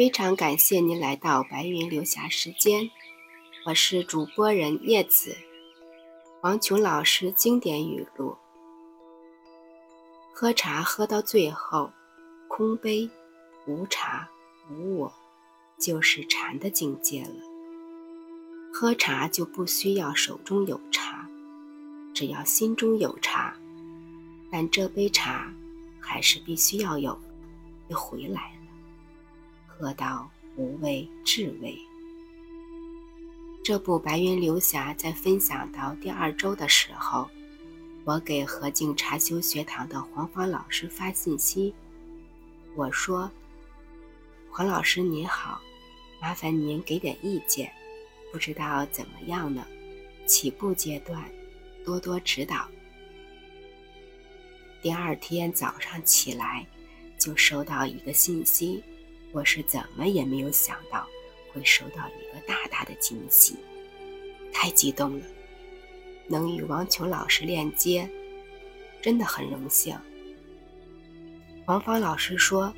非常感谢您来到白云留下时间，我是主播人叶子。王琼老师经典语录：喝茶喝到最后，空杯，无茶，无我，就是禅的境界了。喝茶就不需要手中有茶，只要心中有茶，但这杯茶还是必须要有，又回来了。喝到无味至味。这部《白云流霞》在分享到第二周的时候，我给和静茶修学堂的黄芳老师发信息，我说：“黄老师您好，麻烦您给点意见。”不知道怎么样呢？起步阶段，多多指导。第二天早上起来，就收到一个信息，我是怎么也没有想到会收到一个大大的惊喜，太激动了！能与王琼老师链接，真的很荣幸。王芳老师说，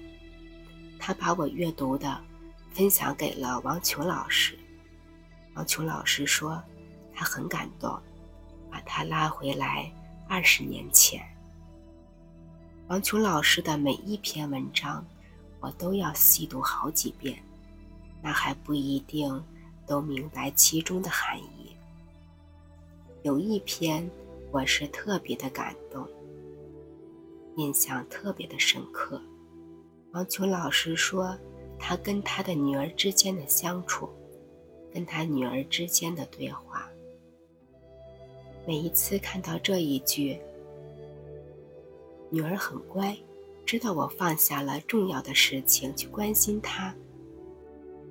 他把我阅读的分享给了王琼老师。王琼老师说，他很感动，把他拉回来二十年前。王琼老师的每一篇文章，我都要细读好几遍，那还不一定都明白其中的含义。有一篇我是特别的感动，印象特别的深刻。王琼老师说，他跟他的女儿之间的相处。跟他女儿之间的对话，每一次看到这一句，女儿很乖，知道我放下了重要的事情去关心他，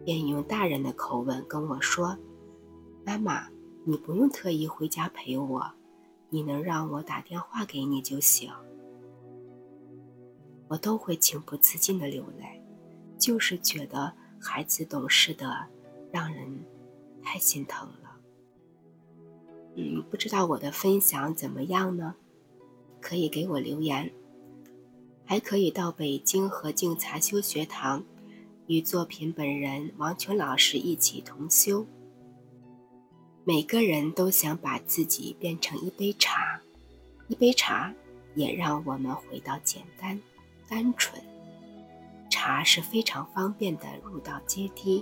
便用大人的口吻跟我说：“妈妈，你不用特意回家陪我，你能让我打电话给你就行。”我都会情不自禁的流泪，就是觉得孩子懂事的。让人太心疼了。嗯，不知道我的分享怎么样呢？可以给我留言，还可以到北京和静茶修学堂，与作品本人王琼老师一起同修。每个人都想把自己变成一杯茶，一杯茶也让我们回到简单、单纯。茶是非常方便的入道阶梯。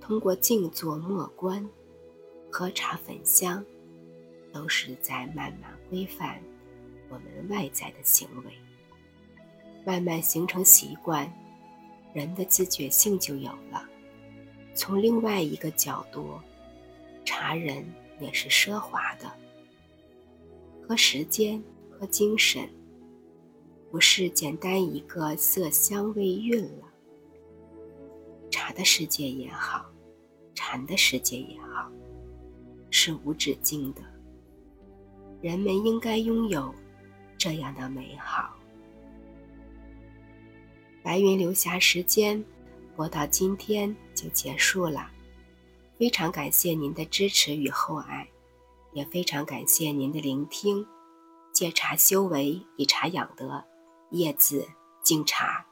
通过静坐默观、喝茶焚香，都是在慢慢规范我们外在的行为，慢慢形成习惯，人的自觉性就有了。从另外一个角度，茶人也是奢华的，和时间和精神，不是简单一个色香味韵了。茶的世界也好。禅的世界也好，是无止境的。人们应该拥有这样的美好。白云流霞时间，播到今天就结束了。非常感谢您的支持与厚爱，也非常感谢您的聆听。借茶修为，以茶养德，叶子敬茶。